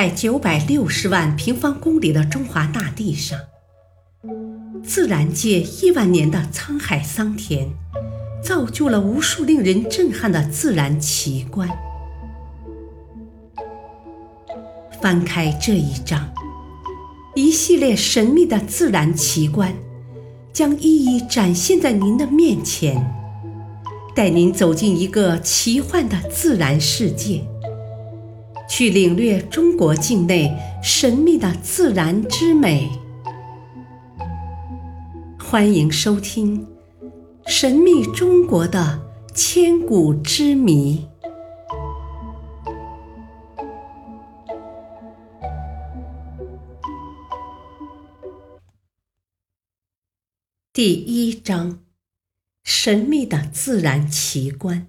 在九百六十万平方公里的中华大地上，自然界亿万年的沧海桑田，造就了无数令人震撼的自然奇观。翻开这一章，一系列神秘的自然奇观将一一展现在您的面前，带您走进一个奇幻的自然世界。去领略中国境内神秘的自然之美。欢迎收听《神秘中国的千古之谜》第一章：神秘的自然奇观。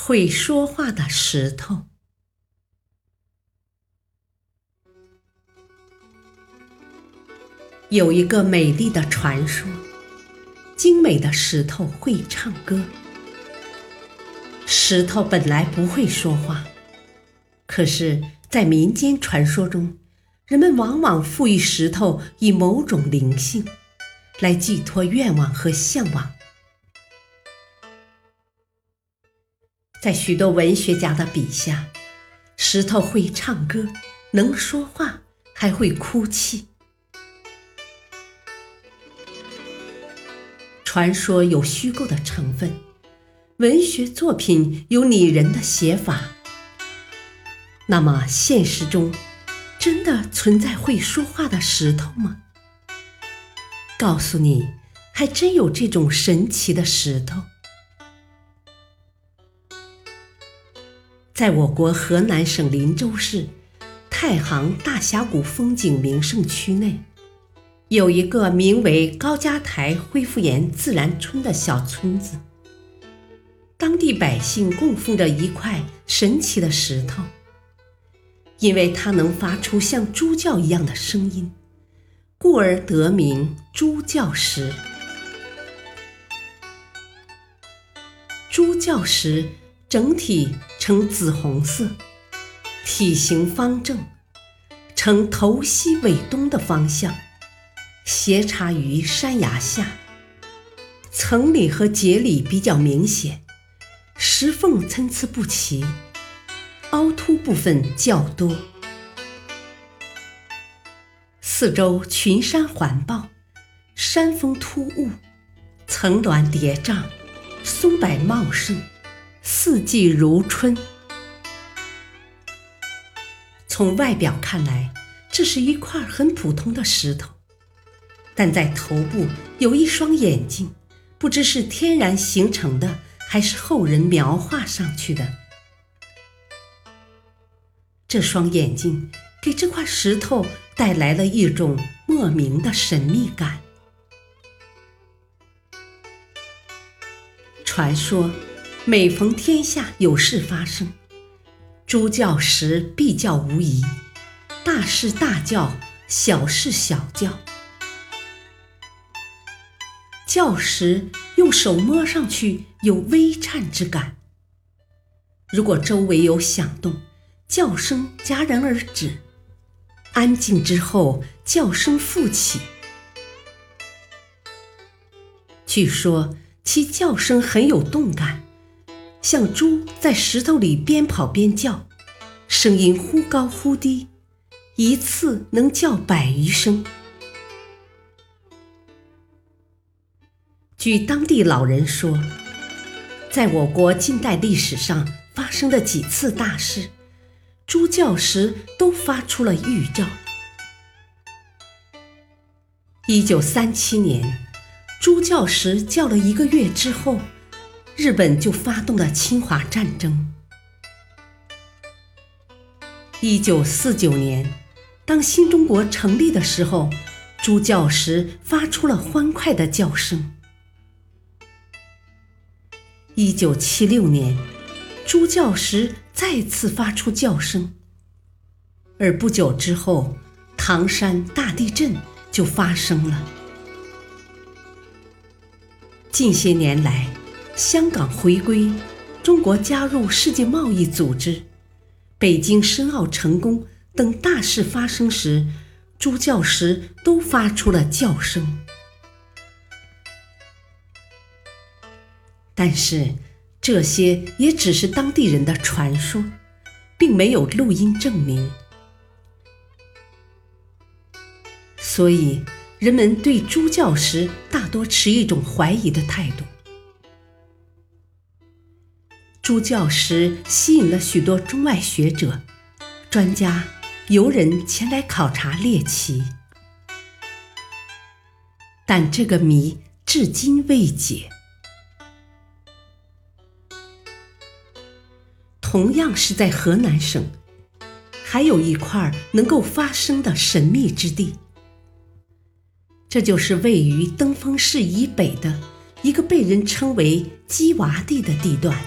会说话的石头。有一个美丽的传说：精美的石头会唱歌。石头本来不会说话，可是，在民间传说中，人们往往赋予石头以某种灵性，来寄托愿望和向往。在许多文学家的笔下，石头会唱歌，能说话，还会哭泣。传说有虚构的成分，文学作品有拟人的写法。那么，现实中真的存在会说话的石头吗？告诉你，还真有这种神奇的石头。在我国河南省林州市太行大峡谷风景名胜区内，有一个名为高家台恢复岩自然村的小村子。当地百姓供奉着一块神奇的石头，因为它能发出像猪叫一样的声音，故而得名猪叫石。猪叫石。整体呈紫红色，体型方正，呈头西尾东的方向，斜插于山崖下，层理和节理比较明显，石缝参差不齐，凹凸部分较多。四周群山环抱，山峰突兀，层峦叠嶂，松柏茂盛。四季如春。从外表看来，这是一块很普通的石头，但在头部有一双眼睛，不知是天然形成的，还是后人描画上去的。这双眼睛给这块石头带来了一种莫名的神秘感。传说。每逢天下有事发生，猪叫时必叫无疑，大事大叫，小事小叫。叫时用手摸上去有微颤之感，如果周围有响动，叫声戛然而止，安静之后叫声复起。据说其叫声很有动感。像猪在石头里边跑边叫，声音忽高忽低，一次能叫百余声。据当地老人说，在我国近代历史上发生的几次大事，猪叫时都发出了预兆。一九三七年，猪叫时叫了一个月之后。日本就发动了侵华战争。一九四九年，当新中国成立的时候，猪叫时发出了欢快的叫声。一九七六年，猪叫时再次发出叫声，而不久之后，唐山大地震就发生了。近些年来，香港回归，中国加入世界贸易组织，北京申奥成功等大事发生时，诸教师都发出了叫声。但是，这些也只是当地人的传说，并没有录音证明。所以，人们对诸教时大多持一种怀疑的态度。朱教时吸引了许多中外学者、专家、游人前来考察猎奇，但这个谜至今未解。同样是在河南省，还有一块能够发生的神秘之地，这就是位于登封市以北的一个被人称为“鸡娃地”的地段。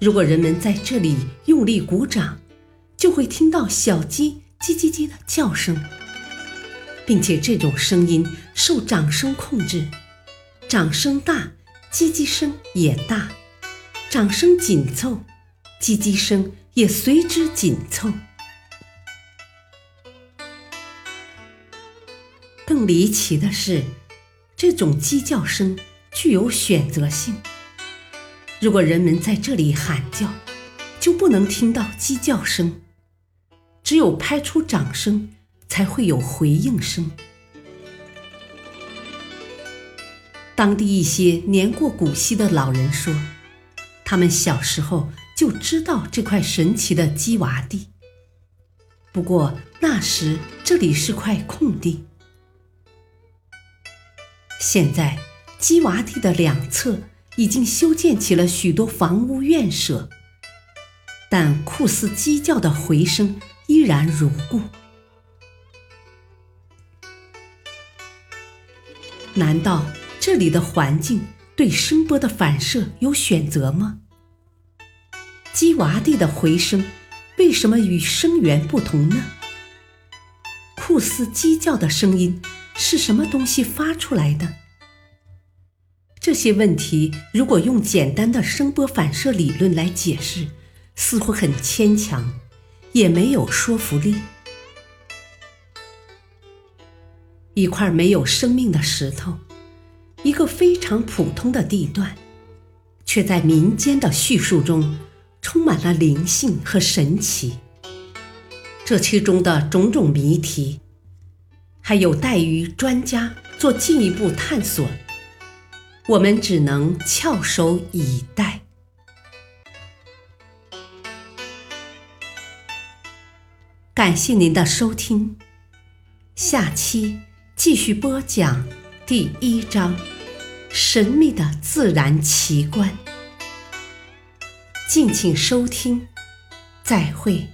如果人们在这里用力鼓掌，就会听到小鸡“叽叽叽”的叫声，并且这种声音受掌声控制，掌声大。叽叽声也大，掌声紧凑，叽叽声也随之紧凑。更离奇的是，这种鸡叫声具有选择性。如果人们在这里喊叫，就不能听到鸡叫声，只有拍出掌声，才会有回应声。当地一些年过古稀的老人说，他们小时候就知道这块神奇的鸡娃地。不过那时这里是块空地。现在鸡娃地的两侧已经修建起了许多房屋院舍，但酷似鸡叫的回声依然如故。难道？这里的环境对声波的反射有选择吗？鸡娃地的回声为什么与声源不同呢？酷似鸡叫的声音是什么东西发出来的？这些问题如果用简单的声波反射理论来解释，似乎很牵强，也没有说服力。一块没有生命的石头。一个非常普通的地段，却在民间的叙述中充满了灵性和神奇。这其中的种种谜题，还有待于专家做进一步探索。我们只能翘首以待。感谢您的收听，下期继续播讲。第一章：神秘的自然奇观。敬请收听，再会。